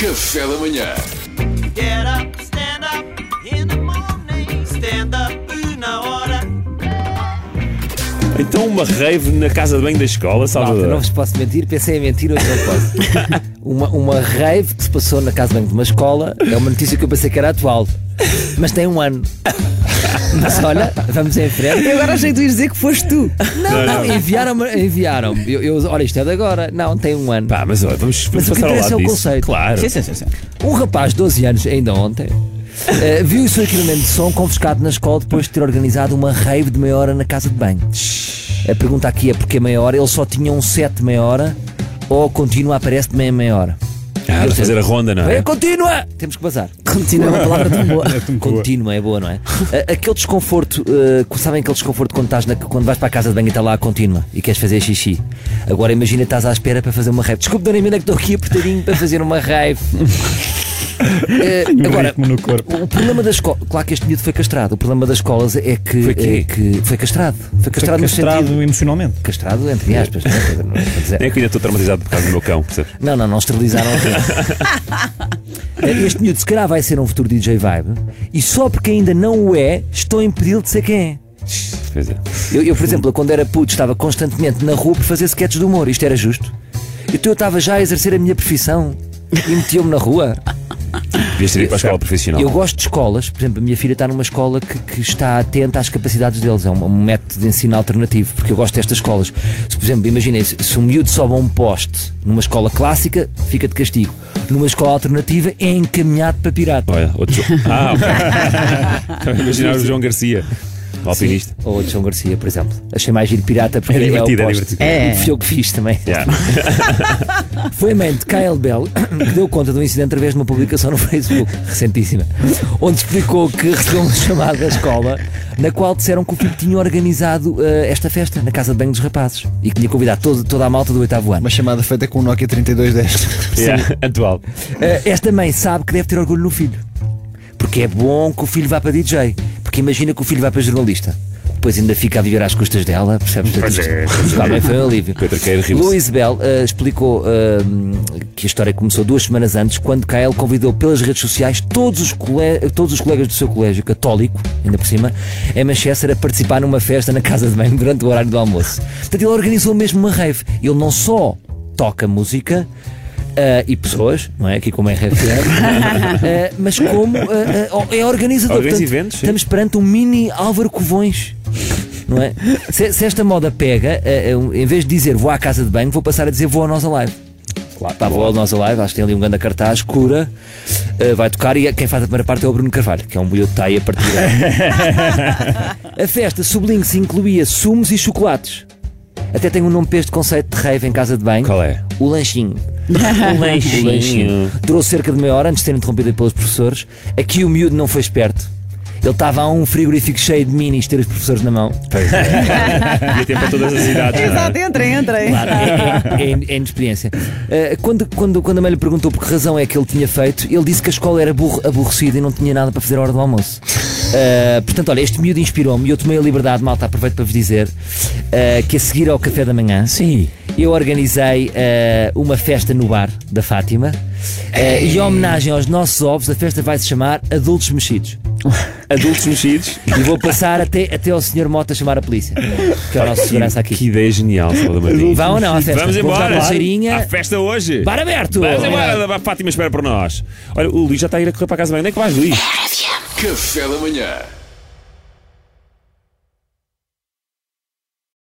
Café da manhã. Get up, Então uma rave na casa de banho da escola, Malta, Salvador. não vos posso mentir, pensei em mentir, hoje não posso. uma, uma rave que se passou na casa de banho de uma escola é uma notícia que eu pensei que era atual, mas tem um ano. Mas olha, vamos em frente. Eu agora achei que tu ias dizer que foste tu. Não, não, enviaram-me. Enviaram eu, eu, olha, isto é de agora. Não, tem um ano. Pá, mas olha, vamos, vamos Mas o que passar ao interessa lado é o disso. conceito. Claro. Sim, sim, sim. sim. Um rapaz de 12 anos, ainda ontem, eh, viu o seu equipamento de som confiscado na escola depois de ter organizado uma rave de meia hora na casa de banho. A pergunta aqui é porque meia hora? Ele só tinha um set de meia hora ou continua aparece de meia meia hora? Ah, de fazer a ronda, não é? É, continua! Temos que bazar. Continua uma palavra tão boa. Contínua é boa, não é? A- Aquele desconforto, eh, sabem aquele desconforto quando, estás na- quando vais para a casa de banho e está lá a contínua e queres fazer xixi? Agora imagina estás à espera para fazer uma rave. Desculpe, Dona Emina, que estou aqui apertadinho para fazer uma rave. Eh, agora, o problema da escola, claro que este miúdo foi castrado. O problema das escolas é que Foi é que foi castrado. Foi castrado, no castrado sentido. emocionalmente. Castrado, entre aspas, é? É dizer- É que ainda estou traumatizado por causa do meu cão, percebes? não, não, não esterilizaram. este miúdo, se calhar, vai ser um futuro DJ Vibe e só porque ainda não o é, estou impedido de ser quem é. Pois é. Eu, eu, por exemplo, quando era puto, estava constantemente na rua por fazer sketches de humor. Isto era justo. Então eu estava já a exercer a minha profissão e metiam-me na rua. Devias ter ido para a escola profissional. Eu gosto de escolas, por exemplo, a minha filha está numa escola que, que está atenta às capacidades deles, é um, um método de ensino alternativo, porque eu gosto destas escolas. Se, por exemplo, imaginem, se, se um miúdo sobe a um poste numa escola clássica, fica de castigo. Numa escola alternativa, é encaminhado para pirata. Olha, outro. Ah, ok. Imaginar o João Garcia, o alpinista. Ou o de João Garcia, por exemplo. Achei mais giro pirata porque É divertido, é é o poste. divertido. É. E foi eu que fiz também. Yeah. Foi a mãe de Kyle Bell que deu conta do incidente através de uma publicação no Facebook, recentíssima, onde explicou que recebeu uma chamada da escola na qual disseram que o filho tinha organizado eh, esta festa na casa de banho dos rapazes e que tinha convidado todo- toda a malta do oitavo ano. Uma chamada feita com o Nokia 3210. Yeah, Atual. Eh, esta mãe sabe que deve ter orgulho no filho, porque é bom que o filho vá para DJ, porque imagina que o filho vai para jornalista. Depois ainda fica a viver às custas dela, percebes? Pois é, Também foi um alívio. Luís Bell eh, explicou eh, que a história começou duas semanas antes, quando Kael convidou pelas redes sociais todos os, todos os colegas do seu colégio católico, ainda por cima, em Manchester, a participar numa festa na casa de banho durante o horário do almoço. Portanto, ele organizou mesmo uma rave. Ele não só toca música. Eh, e pessoas, não é? Aqui como é RFM, eh, mas como eh, é organizador. Organiza eventos, sim. estamos perante um mini Álvaro Covões. Não é? se, se esta moda pega, em vez de dizer vou à casa de banho, vou passar a dizer vou ao Nós Alive. Claro, pá, vou ao Nós Alive, acho que tem ali um grande cartaz, cura, vai tocar e quem faz a primeira parte é o Bruno Carvalho, que é um de a partir daí. A festa, sublinho-se, incluía sumos e chocolates. Até tem um nome para este conceito de rave em casa de banho. Qual é? O lanchinho. O O lanchinho. Durou cerca de meia hora antes de ser interrompido pelos professores. Aqui o miúdo não foi esperto. Ele estava a um frigorífico cheio de minis ter os professores na mão. Pois é. Devia ter para todas as idades. é? Exato, entrem, entrem. Claro, é, é, é inexperiência. Uh, quando, quando, quando a mãe lhe perguntou por que razão é que ele tinha feito, ele disse que a escola era aborre- aborrecida e não tinha nada para fazer a hora do almoço. Uh, portanto, olha, este miúdo inspirou-me e eu tomei a liberdade, malta, aproveito para vos dizer uh, que a seguir ao café da manhã, sim, eu organizei uh, uma festa no bar da Fátima uh, e em homenagem aos nossos ovos, a festa vai se chamar Adultos Mexidos. Adultos mexidos. E vou passar até, até ao Sr. Mota chamar a polícia, que é o nosso segurança aqui. Que ideia genial, Salvador Martins. Vão ou não à festa? Vamos embora. uma cheirinha. À festa hoje. Bar aberto! Vamos embora. A Fátima espera por nós. Olha, o Luís já está a ir a correr para a casa banho. Onde é que vais, Luís? Café da manhã.